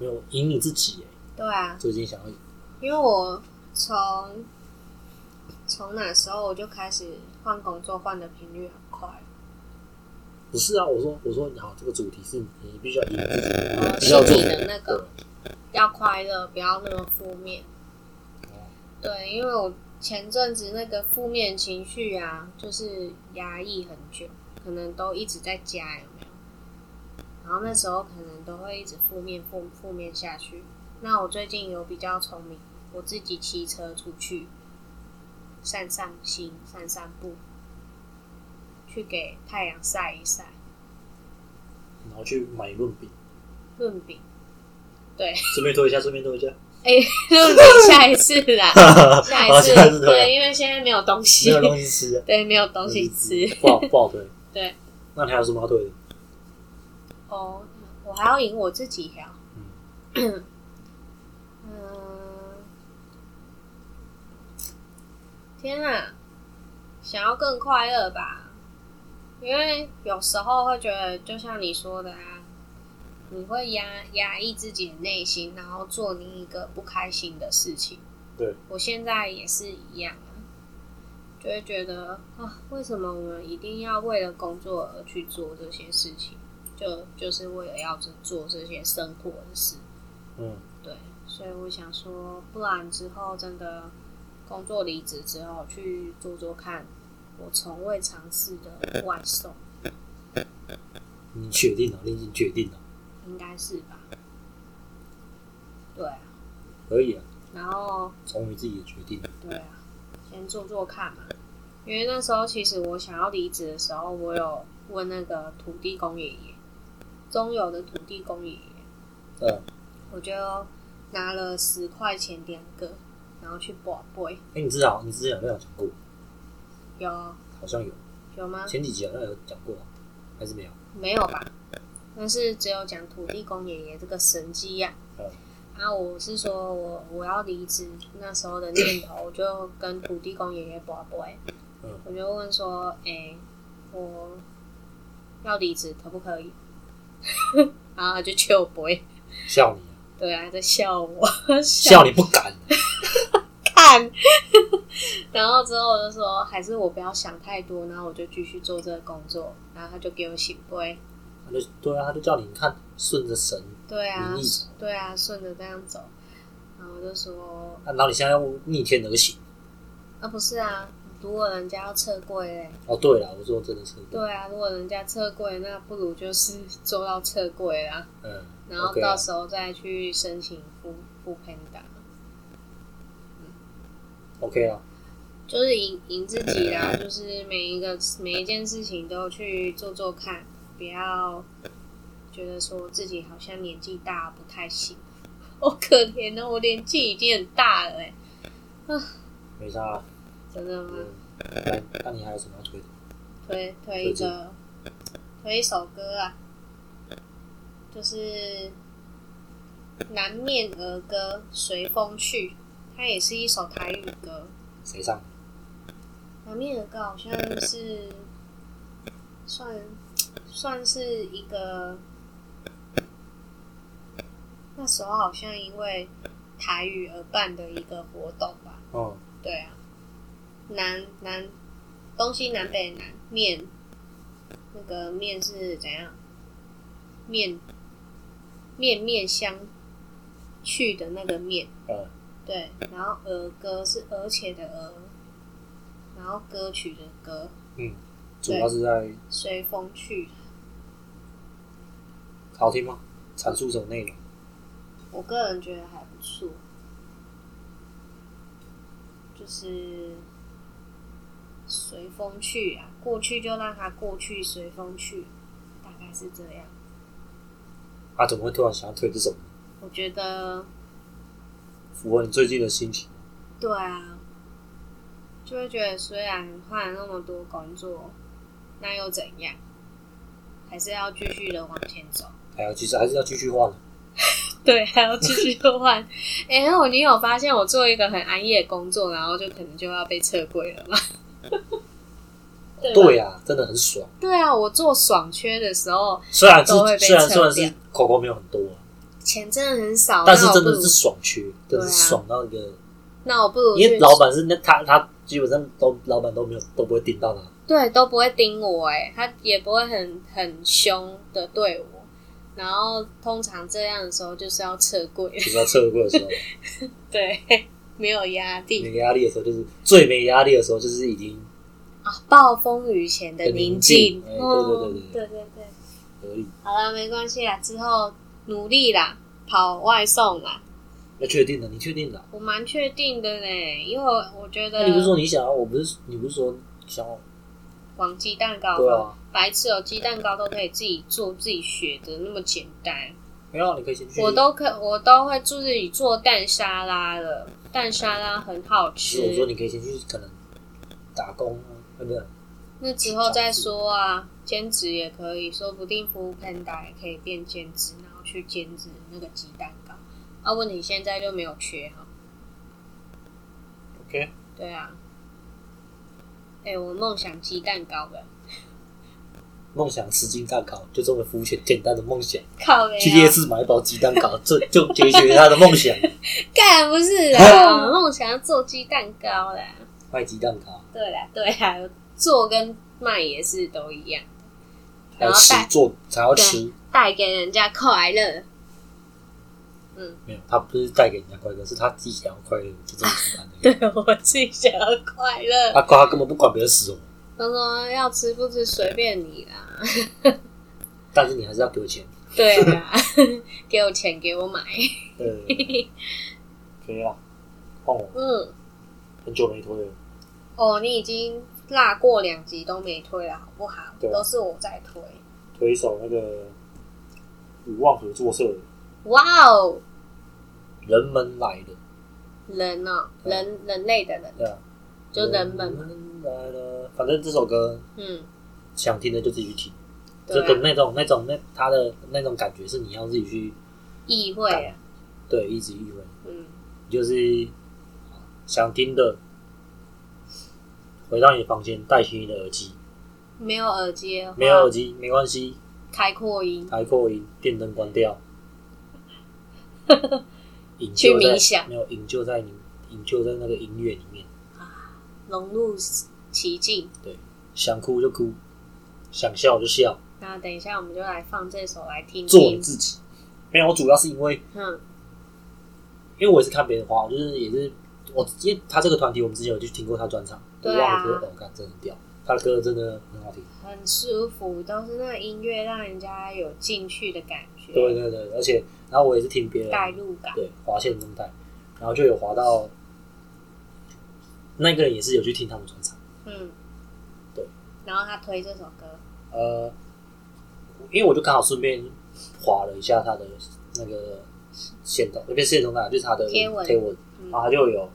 没有赢你自己哎、对啊，最近想要因为我从从那时候我就开始换工作，换的频率很快。不是啊，我说我说你好，这个主题是你必须要赢你自己，要做心里的那个要快乐，不要那么负面。哦对，因为我前阵子那个负面情绪啊，就是压抑很久，可能都一直在家，有没有？然后那时候可能都会一直负面负负面下去。那我最近有比较聪明，我自己骑车出去散散心、散散步，去给太阳晒一晒，然后去买润饼，润饼。对，顺便做一下，顺便做一下，哎、润饼下一次啦，下一哦次对，因为现在没有东西，没有东西吃啊，对，没有东西吃。不好不好推。对，那你还有什么要推的？哦，我还要赢我自己呀。嗯，天啊，想要更快乐吧？因为有时候会觉得，就像你说的啊，你会压压抑自己的内心，然后做另一个不开心的事情。对，我现在也是一样啊，就会觉得啊，为什么我们一定要为了工作而去做这些事情？就就是为了要做做这些生活的事。嗯，对，所以我想说，不然之后真的工作离职之后去做做看，我从未尝试的外送，你确定了？你已经确定了，应该是吧？对啊，可以啊，然后从你自己的决定。对啊，先做做看嘛。因为那时候其实我想要离职的时候，我有问那个土地公爷爷，中友的土地公爷爷，嗯，我就拿了十块钱两个，然后去保贝，哎、你知道你之前有没有讲过？有好像有，有吗？前几集好像有讲过，还是没有？没有吧？但是只有讲土地公爷爷这个神迹呀、嗯啊。我是说我我要离职那时候的念头，我就跟土地公爷爷报备，嗯我就问说，哎、我要离职可不可以？然后他就求不会，笑你啊，对啊，在笑我，笑你不敢、看。然后之后我就说，还是我不要想太多，然后我就继续做这个工作。然后他就给我醒杯，他就对啊，他就叫你看顺着神，对啊逆走，对啊，顺着这样走。然后就说，啊然后你现在要逆天而行，啊，不是啊，如果人家要撤柜嘞，哦，对了，我说真的撤柜，对啊，如果人家撤柜，那不如就是 做到撤柜啦，嗯，然后 OK 啊到时候再去申请付付 Panda，OK 啊，就是赢赢自己啦，就是每一个每一件事情都去做做看，不要觉得说自己好像年纪大不太行，好可怜哦，我年纪已经很大了哎，没啥啊。真的吗？那你还有什么要推的？推推一个推一首歌啊，就是《南面儿歌》随风去，它也是一首台语歌。谁唱？南面儿歌好像是算算是一个那时候好像因为台语而办的一个活动吧。哦，对啊，南南东西南北南面，那个面是怎样？面面面相去的那个面，嗯，对，然后儿歌是而且的儿，然后歌曲的歌，嗯，主要是在随风去。好听吗？阐述什么内容？我个人觉得还不错，就是随风去啊，过去就让它过去，随风去，大概是这样。啊，怎么会突然想要推这首？我觉得符合你最近的心情？对啊，就会觉得虽然换了那么多工作，那又怎样？还是要继续的往前走。还要其实还是要继续换。对，还要继续换。哎、那我你有发现我做一个很安逸的工作，然后就可能就要被撤柜了吗？对吧对啊，真的很爽。对啊，我做爽缺的时候，虽然是都会被虽然撤虽然是口口没有很多啊，钱真的很少，但是真的是爽缺，真的爽到一个，那我不如因为老板是那他他基本上都老板都没有都不会盯到他，对都不会盯我，哎，他也不会很很凶的对我。然后通常这样的时候就是要撤柜，就是要撤柜的时候，对，没有压力没压力的时候，就是最没压力的时候，就是已经啊，暴风雨前的的宁宁静，静哎对哦对对对对对对。合理。好了，没关系啦，之后努力啦，跑外送啦，要确定的，你确定的啊？我蛮确定的嘞，因为我觉得你不是说你想要？我不是，你不是说想要？黄鸡蛋糕对啊，白痴哦，鸡蛋糕都可以自己做、自己学的那么简单，没有，你可以先去。我都可我都会自己做蛋沙拉了，蛋沙拉很好不是我说，你可以先去可能打工啊，对不对？那之后再说啊，兼职也可以，说不定服务 Panda 也可以变兼职，然后去兼职那个鸡蛋糕。啊，问题现在就没有缺哈。OK，对啊，哎、我梦想鸡蛋糕的，梦想吃鸡蛋糕，就这么肤浅简单的梦想。靠没去夜市买一包鸡蛋糕，这就解决他的梦想。干不是啊，梦想要做鸡蛋糕啦。卖鸡蛋糕，对啦，对啦，做跟卖也是都一样，还要吃做才要吃，带给人家快乐。嗯没有，他不是带给人家快乐，是他自己想要快乐，就这么简单的。对我自己想要快乐。他他根本不管别人死活，他说要吃不吃随便你啦。但是你还是要给我钱。对啊，给我钱给我买。对，可以啊，换我，嗯，很久没推了。哦，你已经落过两集都没推了，好不好？对啊都是我在推。推一首那个五望合作社的哇哦，《人们来的》，人哦，对啊人人类的人，对啊，就人们嘛。来了，反正这首歌嗯，想听的就自己去听，对。就跟啊，那种那种那他的那种感觉是你要自己去意会。啊，对一直意会，嗯，就是想听的，回到你的房间，戴起你的耳机，没有耳机没有耳机没关系，开扩音，开扩音，电灯关掉，营去冥想。没有营救在你营救在那个音乐里面，融入其境。对想哭就哭，想笑就笑，那等一下我们就来放这首来听做你。自己。没有，我主要是因为嗯因为我也是看别人花，我就是也是我因为他这个团体，我们之前有去听过他专场，我对啊忘了歌，哦，看真的很屌，他的歌真的很好听。很舒服，都是那个音乐让人家有进去的感觉，对对对，而且然后我也是听别人带入感。对划线中带，然后就有滑到那个人也是有去听他们专场，嗯，对。然后他推这首歌，呃，因为我就刚好顺便划了一下他的那个线动，那边线动态就是他的贴文。贴文，嗯。然后他就有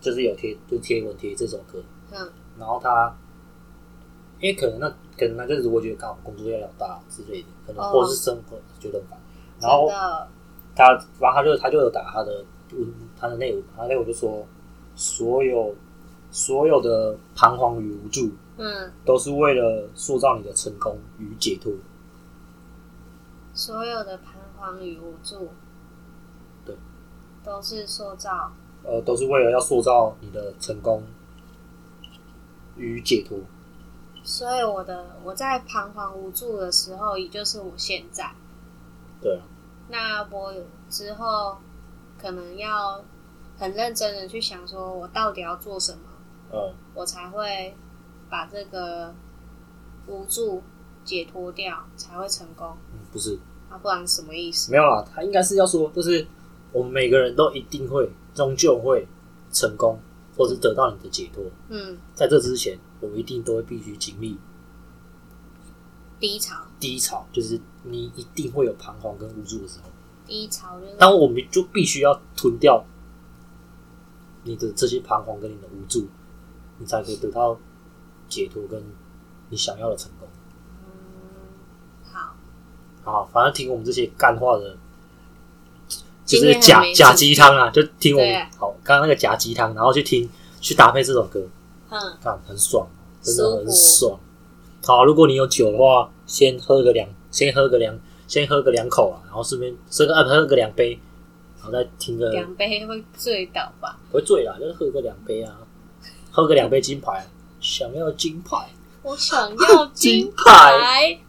就是有贴就贴文贴这首歌，嗯。然后他因为可能那可能那阵子我觉得刚好工作压力好大之类的，可能哦。或者是生活觉得很烦，然后，他，然后他就他就有打他的文，他的内容，他的内文就说，所有所有的彷徨与无助，嗯，都是为了塑造你的成功与解脱。所有的彷徨与无助，对，都是塑造。呃，都是为了要塑造你的成功与解脱。所以我的我在彷徨无助的时候，也就是我现在。对啊，那我之后可能要很认真的去想，说我到底要做什么，嗯，我才会把这个无助解脱掉，才会成功。嗯不是，啊，不然什么意思？没有啦，他应该是要说，就是我们每个人都一定会，终究会成功，或是得到你的解脱。嗯，在这之前，我们一定都会必须经历低潮，低潮，就是你一定会有彷徨跟无助的时候。低潮就是但我们就必须要吞掉你的这些彷徨跟你的无助，你才可以得到解脱跟你想要的成功。嗯，好，好，反正听我们这些干话的，就是假假鸡汤啊，就听我们好刚刚那个假鸡汤，然后去听去搭配这首歌，嗯，看很爽，真的很爽。好，如果你有酒的话，先喝个两，先喝个两，先喝个两口啊，然后顺便喝个呃喝个两杯，然后再听个两杯会醉倒吧？不会醉啦，就是喝个两杯啊，喝个两杯金牌，想要金牌，我想要金金牌，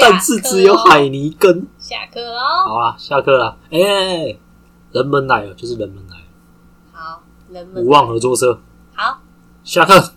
但是只有海尼根。下课哦。好啊，下课啦，哎、人们来了，就是人们来了，好，人们无望合作社，好。下课。